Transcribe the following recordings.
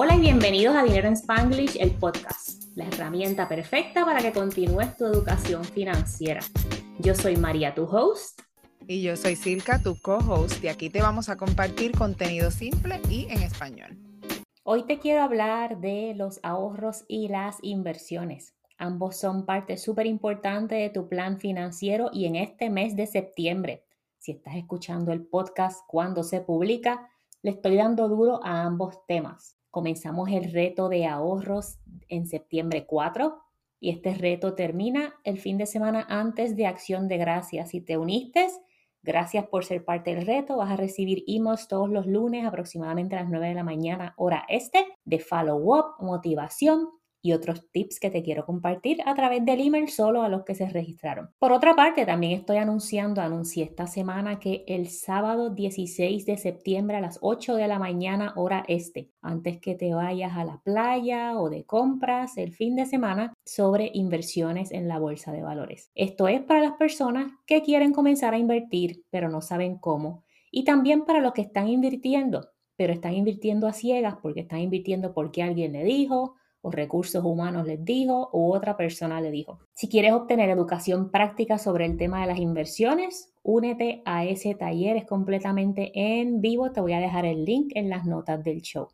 Hola y bienvenidos a Dinero en Spanglish, el podcast, la herramienta perfecta para que continúes tu educación financiera. Yo soy María, tu host. Y yo soy Silka, tu co-host, y aquí te vamos a compartir contenido simple y en español. Hoy te quiero hablar de los ahorros y las inversiones. Ambos son parte súper importante de tu plan financiero y en este mes de septiembre, si estás escuchando el podcast cuando se publica, le estoy dando duro a ambos temas. Comenzamos el reto de ahorros en septiembre 4 y este reto termina el fin de semana antes de Acción de Gracias. Si te uniste, gracias por ser parte del reto. Vas a recibir emails todos los lunes aproximadamente a las 9 de la mañana hora este de follow-up, motivación y otros tips que te quiero compartir a través del email solo a los que se registraron. Por otra parte, también estoy anunciando, anuncié esta semana que el sábado 16 de septiembre a las 8 de la mañana hora este, antes que te vayas a la playa o de compras el fin de semana, sobre inversiones en la bolsa de valores. Esto es para las personas que quieren comenzar a invertir, pero no saben cómo. Y también para los que están invirtiendo, pero están invirtiendo a ciegas porque están invirtiendo porque alguien le dijo o recursos humanos les dijo u otra persona le dijo. Si quieres obtener educación práctica sobre el tema de las inversiones, únete a ese taller, es completamente en vivo, te voy a dejar el link en las notas del show.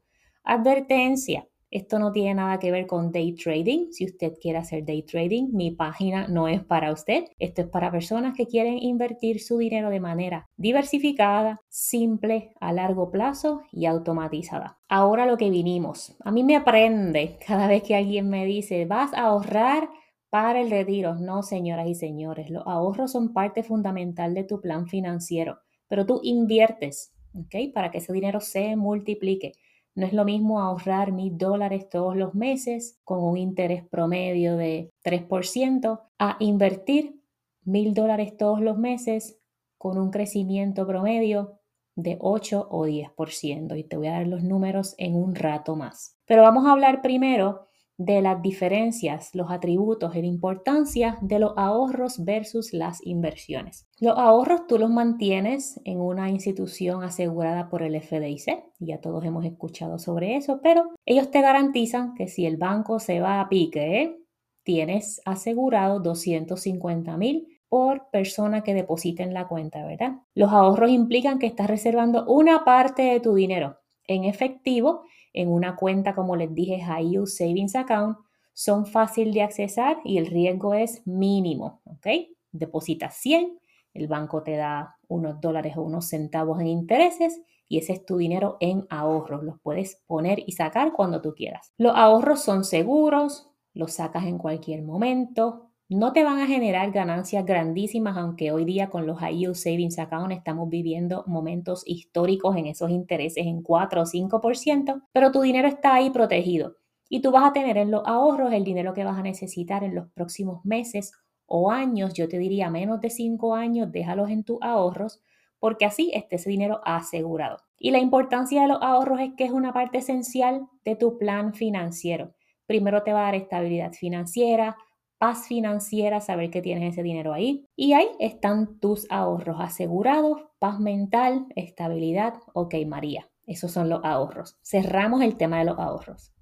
Advertencia, esto no tiene nada que ver con day trading. Si usted quiere hacer day trading, mi página no es para usted. Esto es para personas que quieren invertir su dinero de manera diversificada, simple, a largo plazo y automatizada. Ahora lo que vinimos. A mí me aprende cada vez que alguien me dice, vas a ahorrar para el retiro. No, señoras y señores, los ahorros son parte fundamental de tu plan financiero, pero tú inviertes, ¿ok? Para que ese dinero se multiplique. No es lo mismo ahorrar mil dólares todos los meses con un interés promedio de 3% a invertir mil dólares todos los meses con un crecimiento promedio de 8 o 10%. Y te voy a dar los números en un rato más. Pero vamos a hablar primero de las diferencias, los atributos y la importancia de los ahorros versus las inversiones. Los ahorros tú los mantienes en una institución asegurada por el FDIC, ya todos hemos escuchado sobre eso, pero ellos te garantizan que si el banco se va a pique, tienes asegurado 250 mil por persona que deposite en la cuenta, ¿verdad? Los ahorros implican que estás reservando una parte de tu dinero en efectivo en una cuenta, como les dije, High Yield Savings Account, son fácil de accesar y el riesgo es mínimo, ¿ok? Depositas 100, el banco te da unos dólares o unos centavos en intereses y ese es tu dinero en ahorros. Los puedes poner y sacar cuando tú quieras. Los ahorros son seguros, los sacas en cualquier momento, no te van a generar ganancias grandísimas, aunque hoy día con los High Yield Savings Account estamos viviendo momentos históricos en esos intereses en 4 o 5%, pero tu dinero está ahí protegido y tú vas a tener en los ahorros el dinero que vas a necesitar en los próximos meses o años, yo te diría menos de 5 años, déjalos en tus ahorros porque así esté ese dinero asegurado. Y la importancia de los ahorros es que es una parte esencial de tu plan financiero. Primero te va a dar estabilidad financiera, paz financiera, saber que tienes ese dinero ahí. Y ahí están tus ahorros asegurados, paz mental, estabilidad. Ok, María, esos son los ahorros. Cerramos el tema de los ahorros.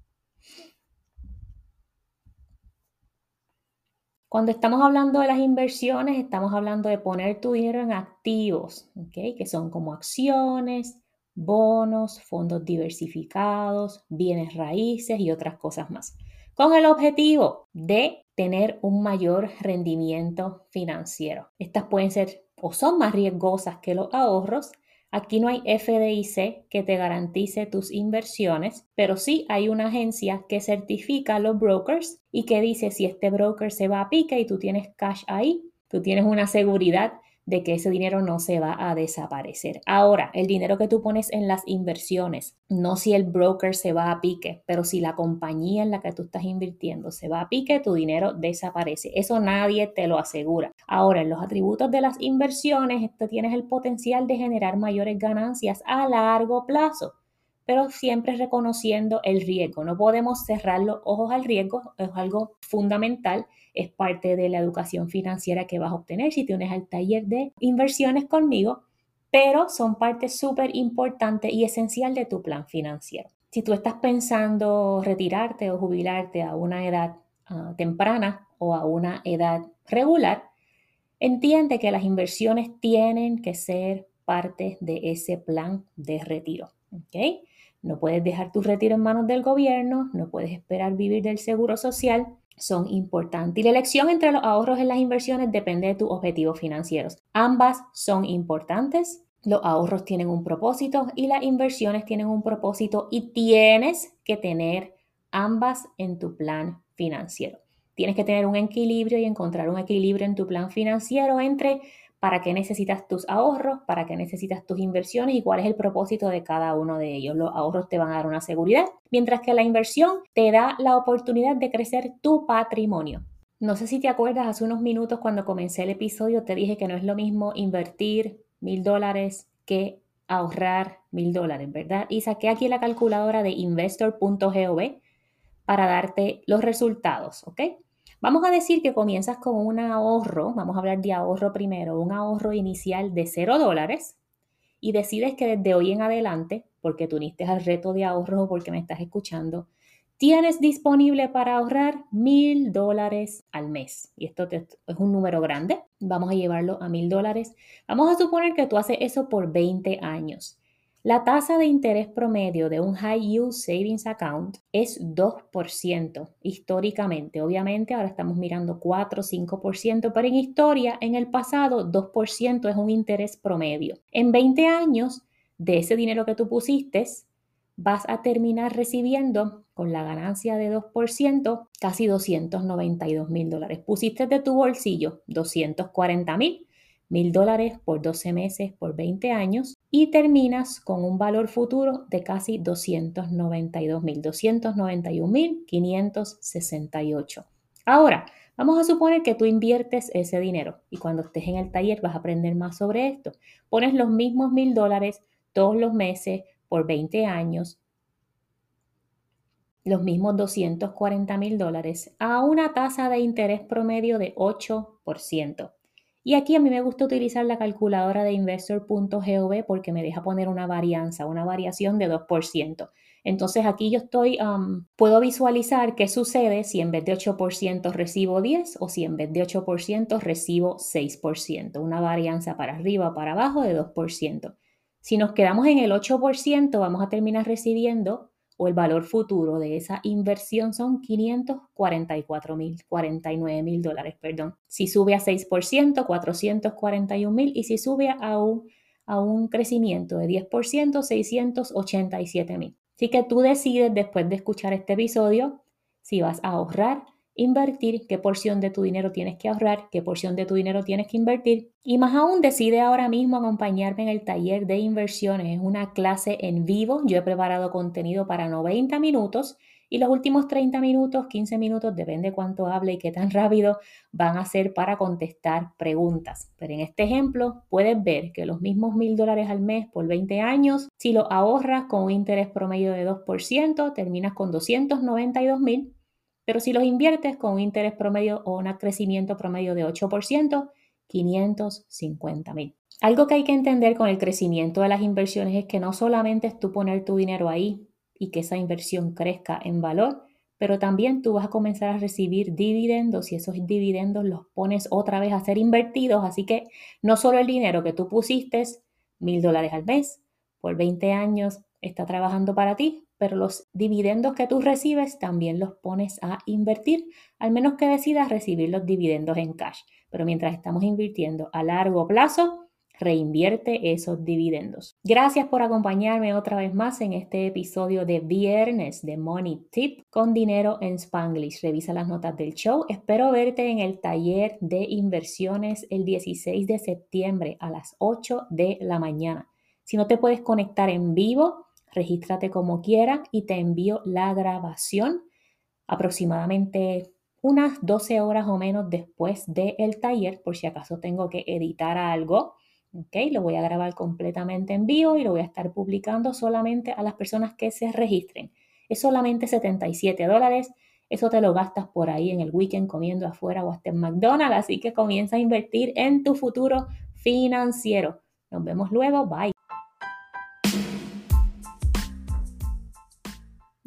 Cuando estamos hablando de las inversiones, estamos hablando de poner tu dinero en activos, ¿okay? que son como acciones, bonos, fondos diversificados, bienes raíces y otras cosas más, con el objetivo de tener un mayor rendimiento financiero. Estas pueden ser o son más riesgosas que los ahorros. Aquí no hay FDIC que te garantice tus inversiones, pero sí hay una agencia que certifica los brokers y que dice si este broker se va a pique y tú tienes cash ahí, tú tienes una seguridad de que ese dinero no se va a desaparecer. Ahora, el dinero que tú pones en las inversiones, no si el broker se va a pique, pero si la compañía en la que tú estás invirtiendo se va a pique, tu dinero desaparece. Eso nadie te lo asegura. Ahora, en los atributos de las inversiones, esto tienes el potencial de generar mayores ganancias a largo plazo pero siempre reconociendo el riesgo. No podemos cerrar los ojos al riesgo, es algo fundamental, es parte de la educación financiera que vas a obtener si tienes el taller de inversiones conmigo, pero son parte súper importante y esencial de tu plan financiero. Si tú estás pensando retirarte o jubilarte a una edad ah, temprana o a una edad regular, entiende que las inversiones tienen que ser parte de ese plan de retiro. No puedes dejar tu retiro en manos del gobierno, no puedes esperar vivir del seguro social, son importantes. Y la elección entre los ahorros y las inversiones depende de tus objetivos financieros. Ambas son importantes. Los ahorros tienen un propósito y las inversiones tienen un propósito y tienes que tener ambas en tu plan financiero. Tienes que tener un equilibrio y encontrar un equilibrio en tu plan financiero entre para qué necesitas tus ahorros, para qué necesitas tus inversiones y cuál es el propósito de cada uno de ellos. Los ahorros te van a dar una seguridad, mientras que la inversión te da la oportunidad de crecer tu patrimonio. No sé si te acuerdas, hace unos minutos cuando comencé el episodio te dije que no es lo mismo invertir mil dólares que ahorrar mil dólares, ¿verdad? Y saqué aquí la calculadora de investor.gov para darte los resultados, ¿ok? Vamos a decir que comienzas con un ahorro, vamos a hablar de ahorro primero, un ahorro inicial de 0 dólares y decides que desde hoy en adelante, porque tú uniste al reto de ahorro o porque me estás escuchando, tienes disponible para ahorrar mil dólares al mes. Y esto es un número grande. Vamos a llevarlo a mil dólares. Vamos a suponer que tú haces eso por 20 años. La tasa de interés promedio de un High Yield Savings Account es 2% históricamente. Obviamente ahora estamos mirando 4 o 5%, pero en historia, en el pasado, 2% es un interés promedio. En 20 años, de ese dinero que tú pusiste, vas a terminar recibiendo con la ganancia de 2% casi 292 mil dólares. Pusiste de tu bolsillo 240 mil mil dólares por 12 meses por 20 años y terminas con un valor futuro de casi 292 mil, 291 mil 568. Ahora, vamos a suponer que tú inviertes ese dinero y cuando estés en el taller vas a aprender más sobre esto. Pones los mismos mil dólares todos los meses por 20 años, los mismos 240 mil dólares a una tasa de interés promedio de 8%. Y aquí a mí me gusta utilizar la calculadora de investor.gov porque me deja poner una varianza, una variación de 2%. Entonces aquí yo estoy, um, puedo visualizar qué sucede si en vez de 8% recibo 10 o si en vez de 8% recibo 6%, una varianza para arriba o para abajo de 2%. Si nos quedamos en el 8%, vamos a terminar recibiendo o el valor futuro de esa inversión son 544 mil, 49 mil dólares, perdón. Si sube a 6%, 441 mil y si sube a un, a un crecimiento de 10%, 687 mil. Así que tú decides después de escuchar este episodio si vas a ahorrar invertir, qué porción de tu dinero tienes que ahorrar, qué porción de tu dinero tienes que invertir. Y más aún, decide ahora mismo acompañarme en el taller de inversiones. Es una clase en vivo. Yo he preparado contenido para 90 minutos y los últimos 30 minutos, 15 minutos, depende cuánto hable y qué tan rápido van a ser para contestar preguntas. Pero en este ejemplo puedes ver que los mismos mil dólares al mes por 20 años, si lo ahorras con un interés promedio de 2%, terminas con 292 mil pero si los inviertes con un interés promedio o un crecimiento promedio de 8%, 550 mil. Algo que hay que entender con el crecimiento de las inversiones es que no solamente es tú poner tu dinero ahí y que esa inversión crezca en valor, pero también tú vas a comenzar a recibir dividendos y esos dividendos los pones otra vez a ser invertidos. Así que no solo el dinero que tú pusiste, mil dólares al mes, por 20 años está trabajando para ti, los dividendos que tú recibes también los pones a invertir, al menos que decidas recibir los dividendos en cash. Pero mientras estamos invirtiendo a largo plazo, reinvierte esos dividendos. Gracias por acompañarme otra vez más en este episodio de viernes de Money Tip con dinero en Spanglish. Revisa las notas del show. Espero verte en el taller de inversiones el 16 de septiembre a las 8 de la mañana. Si no te puedes conectar en vivo, regístrate como quiera y te envío la grabación aproximadamente unas 12 horas o menos después del taller, por si acaso tengo que editar algo. Ok, lo voy a grabar completamente en vivo y lo voy a estar publicando solamente a las personas que se registren. Es solamente 77 dólares. Eso te lo gastas por ahí en el weekend comiendo afuera o hasta en McDonald's. Así que comienza a invertir en tu futuro financiero. Nos vemos luego. Bye.